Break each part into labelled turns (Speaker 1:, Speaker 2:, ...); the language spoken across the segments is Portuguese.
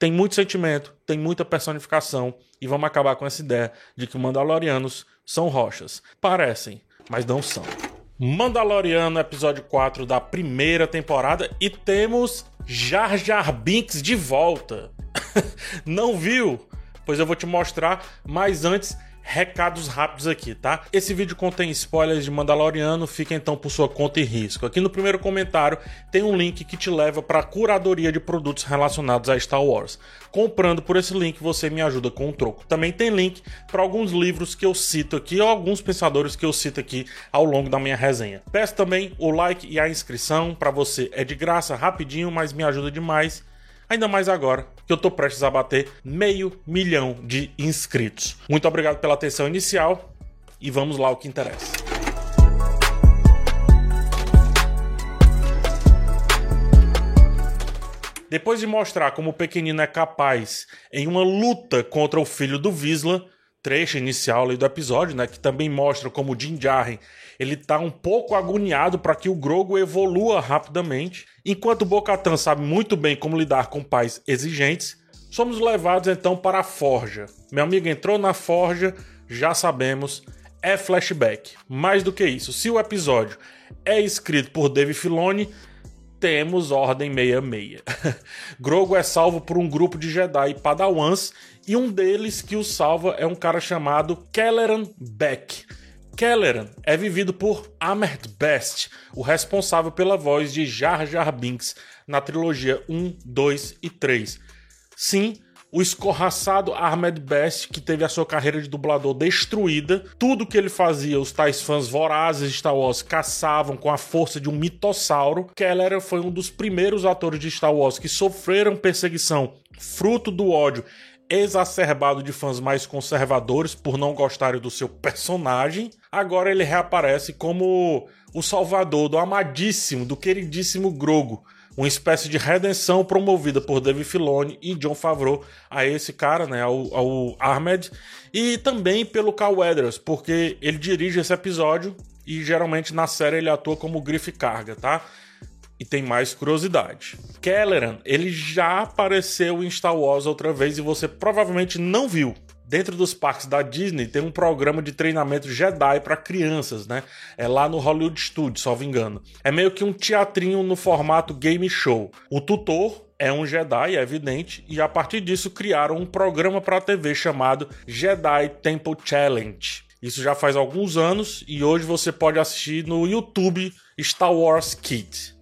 Speaker 1: tem muito sentimento, tem muita personificação e vamos acabar com essa ideia de que Mandalorianos são rochas. Parecem, mas não são. Mandaloriano, episódio 4 da primeira temporada e temos Jar Jar Binks de volta. não viu? Pois eu vou te mostrar, mas antes recados rápidos aqui, tá? Esse vídeo contém spoilers de Mandaloriano, fica então por sua conta e risco. Aqui no primeiro comentário tem um link que te leva para a curadoria de produtos relacionados a Star Wars. Comprando por esse link você me ajuda com um troco. Também tem link para alguns livros que eu cito aqui ou alguns pensadores que eu cito aqui ao longo da minha resenha. Peço também o like e a inscrição para você é de graça, rapidinho, mas me ajuda demais ainda mais agora que eu tô prestes a bater meio milhão de inscritos. Muito obrigado pela atenção inicial e vamos lá ao que interessa. Depois de mostrar como o pequenino é capaz em uma luta contra o filho do Visla, trecho inicial do episódio, né, que também mostra como o Din Djarin ele tá um pouco agoniado para que o Grogo evolua rapidamente, enquanto o Bo-Katan sabe muito bem como lidar com pais exigentes. Somos levados então para a forja. Meu amigo entrou na forja, já sabemos, é flashback. Mais do que isso, se o episódio é escrito por Dave Filoni, temos Ordem 66. Grogo é salvo por um grupo de Jedi Padawans e um deles que o salva é um cara chamado Kelleran Beck. Kelleran é vivido por Ahmed Best, o responsável pela voz de Jar Jar Binks na trilogia 1, 2 e 3. Sim, o escorraçado Ahmed Best, que teve a sua carreira de dublador destruída, tudo que ele fazia, os tais fãs vorazes de Star Wars caçavam com a força de um mitossauro. Keller foi um dos primeiros atores de Star Wars que sofreram perseguição fruto do ódio exacerbado de fãs mais conservadores por não gostarem do seu personagem. Agora ele reaparece como o salvador do amadíssimo, do queridíssimo Grogo. Uma espécie de redenção promovida por Dave Filoni e John Favreau a esse cara, né, ao, ao Ahmed, e também pelo Carl Weathers, porque ele dirige esse episódio e geralmente na série ele atua como grife carga, tá? e tem mais curiosidade. Kelleran, ele já apareceu em Star Wars outra vez e você provavelmente não viu. Dentro dos parques da Disney tem um programa de treinamento Jedi para crianças, né? É lá no Hollywood Studios, me engano. É meio que um teatrinho no formato game show. O tutor é um Jedi, é evidente, e a partir disso criaram um programa para a TV chamado Jedi Temple Challenge. Isso já faz alguns anos e hoje você pode assistir no YouTube Star Wars Kids.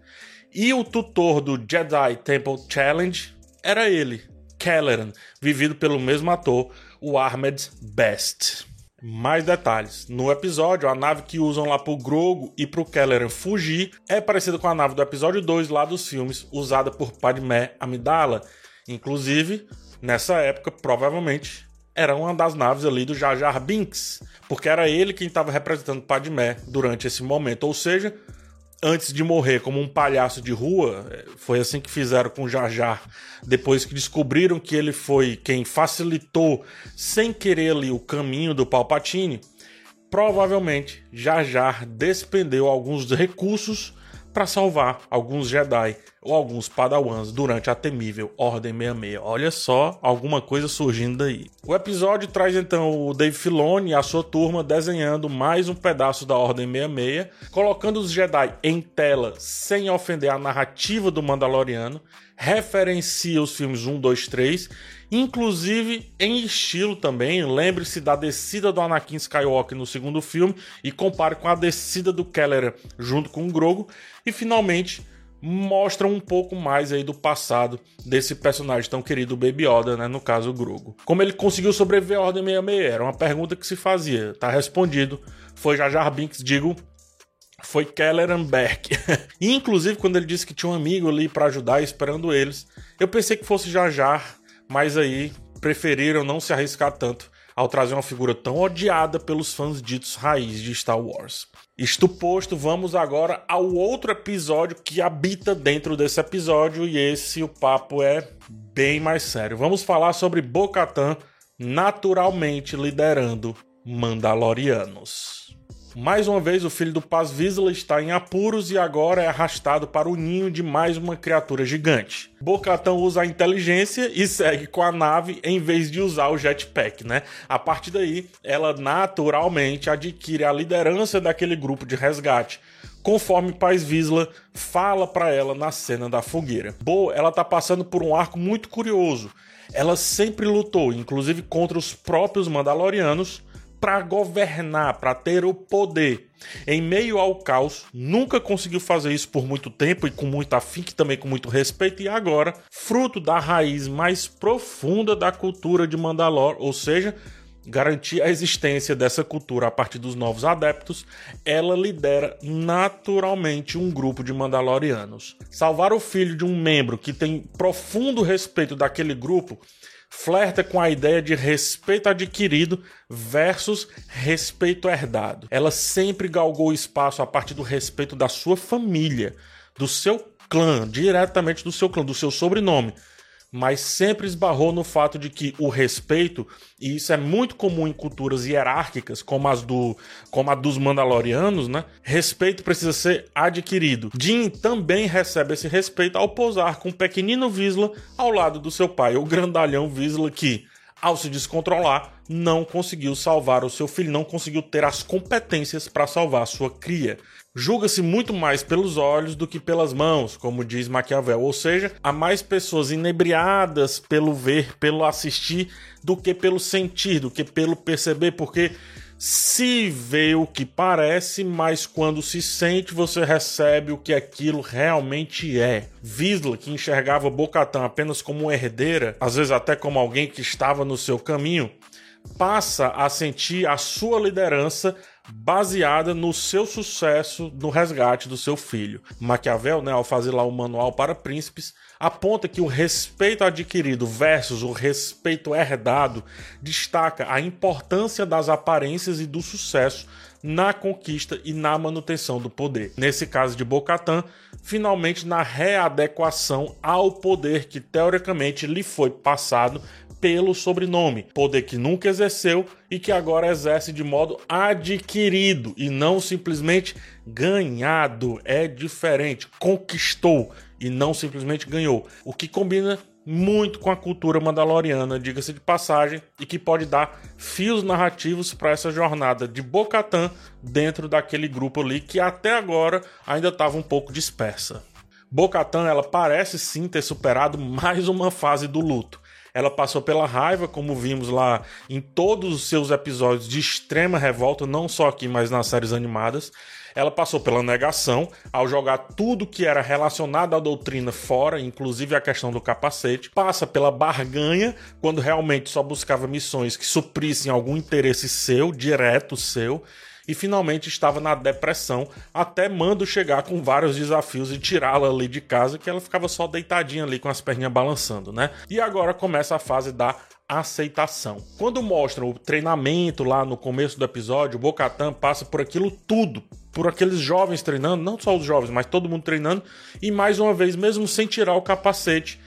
Speaker 1: E o tutor do Jedi Temple Challenge era ele, Kelleran, vivido pelo mesmo ator, o Ahmed Best. Mais detalhes. No episódio, a nave que usam lá pro Grogo e pro Kelleran fugir é parecida com a nave do episódio 2 lá dos filmes, usada por Padmé Amidala. Inclusive, nessa época, provavelmente, era uma das naves ali do Jar Jar Binks, porque era ele quem estava representando Padmé durante esse momento. Ou seja, antes de morrer como um palhaço de rua, foi assim que fizeram com Jar Jar, depois que descobriram que ele foi quem facilitou sem querer ali o caminho do Palpatine, provavelmente Jar Jar despendeu alguns recursos para salvar alguns Jedi ou alguns Padawans durante a temível Ordem 66. Olha só alguma coisa surgindo daí. O episódio traz então o Dave Filoni e a sua turma desenhando mais um pedaço da Ordem 66, colocando os Jedi em tela sem ofender a narrativa do Mandaloriano, referencia os filmes 1, 2, 3 inclusive em estilo também. Lembre-se da descida do Anakin Skywalker no segundo filme e compare com a descida do Keller junto com o Grogu. E finalmente mostra um pouco mais aí do passado desse personagem tão querido, Baby Yoda, né? No caso, o Grogu. Como ele conseguiu sobreviver à Ordem 66? Era uma pergunta que se fazia. Tá respondido. Foi Jar Jar Binks, digo, foi Kelleran Beck. inclusive, quando ele disse que tinha um amigo ali para ajudar, esperando eles, eu pensei que fosse Jar Jar mas aí preferiram não se arriscar tanto ao trazer uma figura tão odiada pelos fãs ditos raiz de Star Wars. Isto posto, vamos agora ao outro episódio que habita dentro desse episódio e esse o papo é bem mais sério. Vamos falar sobre Bo-Katan naturalmente liderando Mandalorianos. Mais uma vez, o filho do Paz Vizsla está em apuros e agora é arrastado para o ninho de mais uma criatura gigante. Bocatão usa a inteligência e segue com a nave em vez de usar o jetpack, né? A partir daí, ela naturalmente adquire a liderança daquele grupo de resgate conforme Paz Visla fala para ela na cena da fogueira. Bo, ela tá passando por um arco muito curioso. Ela sempre lutou, inclusive contra os próprios Mandalorianos, para governar, para ter o poder. Em meio ao caos, nunca conseguiu fazer isso por muito tempo e com muito afinco também com muito respeito, e agora, fruto da raiz mais profunda da cultura de Mandalor, ou seja, garantir a existência dessa cultura a partir dos novos adeptos, ela lidera naturalmente um grupo de Mandalorianos. Salvar o filho de um membro que tem profundo respeito daquele grupo flerta com a ideia de respeito adquirido versus respeito herdado. Ela sempre galgou espaço a partir do respeito da sua família, do seu clã, diretamente do seu clã, do seu sobrenome mas sempre esbarrou no fato de que o respeito, e isso é muito comum em culturas hierárquicas, como as do como a dos Mandalorianos, né? Respeito precisa ser adquirido. Jin também recebe esse respeito ao posar com o pequenino Visla ao lado do seu pai, o grandalhão Visla que ao se descontrolar, não conseguiu salvar o seu filho, não conseguiu ter as competências para salvar sua cria julga-se muito mais pelos olhos do que pelas mãos, como diz Maquiavel. Ou seja, há mais pessoas inebriadas pelo ver, pelo assistir, do que pelo sentir, do que pelo perceber, porque se vê o que parece, mas quando se sente, você recebe o que aquilo realmente é. Visla, que enxergava Bocatã apenas como herdeira, às vezes até como alguém que estava no seu caminho, passa a sentir a sua liderança baseada no seu sucesso no resgate do seu filho. Maquiavel, né, ao fazer lá o manual para príncipes, aponta que o respeito adquirido versus o respeito herdado destaca a importância das aparências e do sucesso na conquista e na manutenção do poder. Nesse caso de Bocatã, finalmente na readequação ao poder que teoricamente lhe foi passado pelo sobrenome, poder que nunca exerceu e que agora exerce de modo adquirido e não simplesmente ganhado. É diferente, conquistou e não simplesmente ganhou, o que combina muito com a cultura mandaloriana, diga-se de passagem, e que pode dar fios narrativos para essa jornada de Bocatã dentro daquele grupo ali que até agora ainda estava um pouco dispersa. Bocatã ela parece sim ter superado mais uma fase do luto. Ela passou pela raiva, como vimos lá em todos os seus episódios de extrema revolta, não só aqui, mas nas séries animadas. Ela passou pela negação, ao jogar tudo que era relacionado à doutrina fora, inclusive a questão do capacete. Passa pela barganha, quando realmente só buscava missões que suprissem algum interesse seu, direto seu e finalmente estava na depressão, até Mando chegar com vários desafios e tirá-la ali de casa, que ela ficava só deitadinha ali com as perninhas balançando, né? E agora começa a fase da aceitação. Quando mostra o treinamento lá no começo do episódio, o Bocatan passa por aquilo tudo, por aqueles jovens treinando, não só os jovens, mas todo mundo treinando, e mais uma vez, mesmo sem tirar o capacete,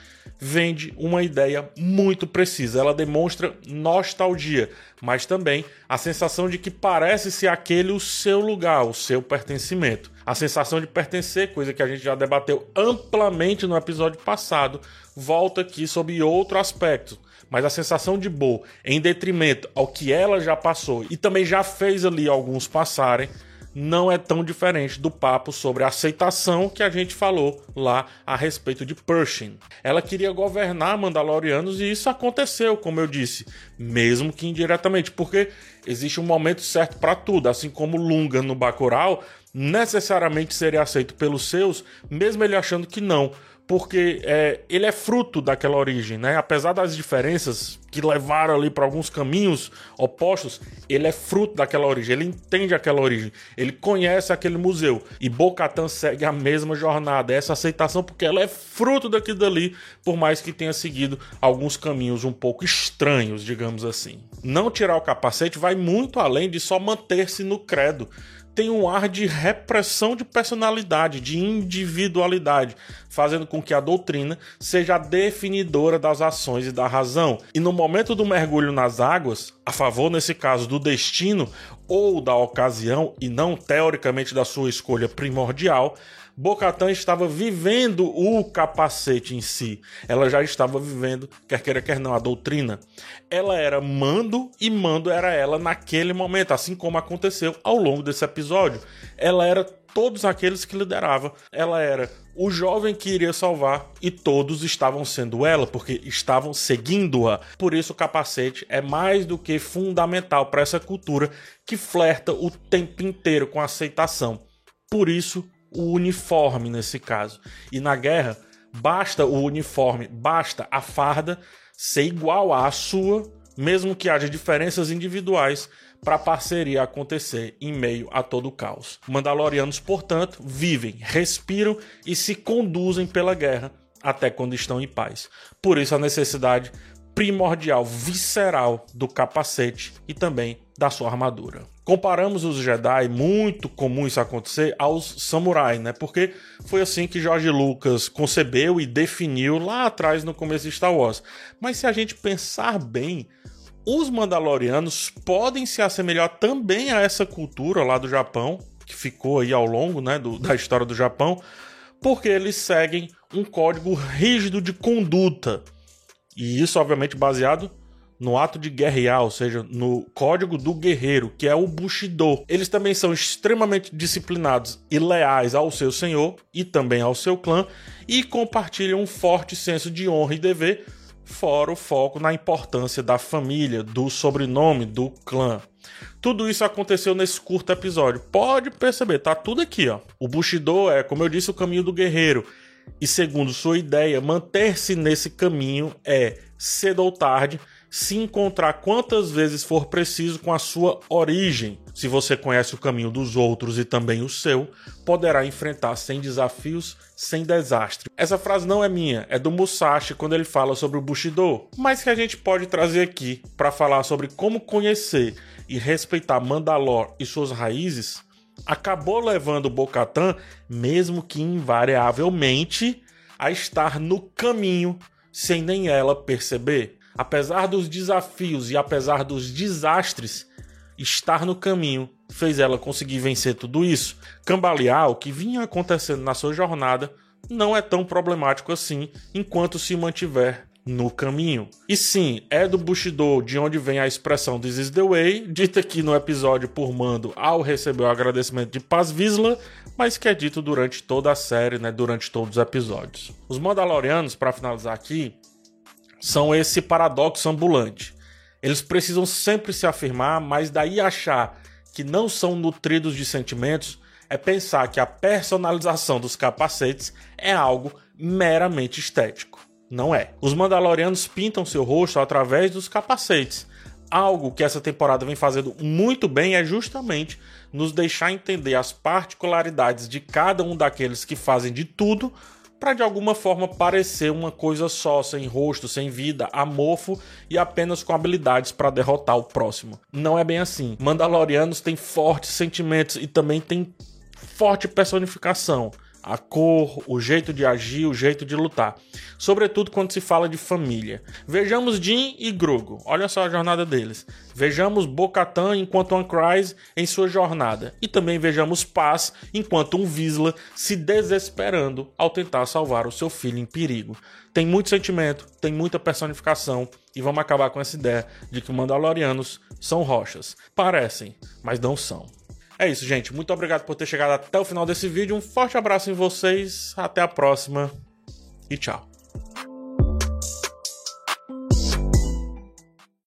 Speaker 1: vende uma ideia muito precisa. Ela demonstra nostalgia, mas também a sensação de que parece ser aquele o seu lugar, o seu pertencimento. A sensação de pertencer, coisa que a gente já debateu amplamente no episódio passado, volta aqui sob outro aspecto. Mas a sensação de Bo, em detrimento ao que ela já passou e também já fez ali alguns passarem, não é tão diferente do papo sobre aceitação que a gente falou lá a respeito de Pershing. Ela queria governar Mandalorianos e isso aconteceu, como eu disse, mesmo que indiretamente, porque existe um momento certo para tudo, assim como Lunga no Bacurau necessariamente seria aceito pelos seus, mesmo ele achando que não porque é, ele é fruto daquela origem, né? Apesar das diferenças que levaram ali para alguns caminhos opostos, ele é fruto daquela origem, ele entende aquela origem, ele conhece aquele museu. E Bocatan segue a mesma jornada, essa aceitação, porque ela é fruto daquilo dali, por mais que tenha seguido alguns caminhos um pouco estranhos, digamos assim. Não tirar o capacete vai muito além de só manter-se no credo tem um ar de repressão de personalidade, de individualidade, fazendo com que a doutrina seja a definidora das ações e da razão. E no momento do mergulho nas águas, a favor, nesse caso, do destino ou da ocasião, e não teoricamente da sua escolha primordial, Bocatan estava vivendo o capacete em si. Ela já estava vivendo, quer queira, quer não, a doutrina. Ela era mando e mando era ela naquele momento, assim como aconteceu ao longo desse episódio. Ela era todos aqueles que liderava. Ela era o jovem que iria salvar e todos estavam sendo ela, porque estavam seguindo-a. Por isso, o capacete é mais do que fundamental para essa cultura que flerta o tempo inteiro com aceitação. Por isso, o uniforme nesse caso. E na guerra, basta o uniforme, basta a farda ser igual à sua, mesmo que haja diferenças individuais para a parceria acontecer em meio a todo o caos. Mandalorianos, portanto, vivem, respiram e se conduzem pela guerra até quando estão em paz. Por isso a necessidade primordial, visceral do capacete e também da sua armadura. Comparamos os Jedi, muito comum isso acontecer, aos samurai, né? Porque foi assim que George Lucas concebeu e definiu lá atrás no começo de Star Wars. Mas se a gente pensar bem, os Mandalorianos podem se assemelhar também a essa cultura lá do Japão, que ficou aí ao longo né, do, da história do Japão, porque eles seguem um código rígido de conduta. E isso, obviamente, baseado no ato de guerrear, ou seja, no código do guerreiro, que é o Bushido. Eles também são extremamente disciplinados e leais ao seu senhor e também ao seu clã e compartilham um forte senso de honra e dever, fora o foco na importância da família, do sobrenome, do clã. Tudo isso aconteceu nesse curto episódio. Pode perceber, tá tudo aqui, ó. O Bushido é, como eu disse, o caminho do guerreiro. E segundo sua ideia, manter-se nesse caminho é cedo ou tarde se encontrar quantas vezes for preciso com a sua origem. Se você conhece o caminho dos outros e também o seu, poderá enfrentar sem desafios, sem desastre. Essa frase não é minha, é do Musashi quando ele fala sobre o Bushido, mas que a gente pode trazer aqui para falar sobre como conhecer e respeitar Mandalor e suas raízes, acabou levando Bocatan, mesmo que invariavelmente, a estar no caminho sem nem ela perceber. Apesar dos desafios e apesar dos desastres, estar no caminho fez ela conseguir vencer tudo isso. Cambalear o que vinha acontecendo na sua jornada não é tão problemático assim enquanto se mantiver no caminho. E sim, é do Bushido de onde vem a expressão This is the way, dita aqui no episódio por Mando ao receber o agradecimento de Paz Vizsla, mas que é dito durante toda a série, né, durante todos os episódios. Os Mandalorianos, para finalizar aqui, são esse paradoxo ambulante. Eles precisam sempre se afirmar, mas daí achar que não são nutridos de sentimentos é pensar que a personalização dos capacetes é algo meramente estético. Não é. Os Mandalorianos pintam seu rosto através dos capacetes. Algo que essa temporada vem fazendo muito bem é justamente nos deixar entender as particularidades de cada um daqueles que fazem de tudo para de alguma forma parecer uma coisa só, sem rosto, sem vida, amorfo e apenas com habilidades para derrotar o próximo. Não é bem assim. Mandalorianos têm fortes sentimentos e também têm forte personificação a cor, o jeito de agir, o jeito de lutar. Sobretudo quando se fala de família. Vejamos Jin e Grogu, olha só a jornada deles. Vejamos Bo-Katan enquanto Kryze em sua jornada. E também vejamos Paz enquanto um Visla se desesperando ao tentar salvar o seu filho em perigo. Tem muito sentimento, tem muita personificação e vamos acabar com essa ideia de que Mandalorianos são rochas. Parecem, mas não são. É isso, gente. Muito obrigado por ter chegado até o final desse vídeo. Um forte abraço em vocês. Até a próxima e tchau.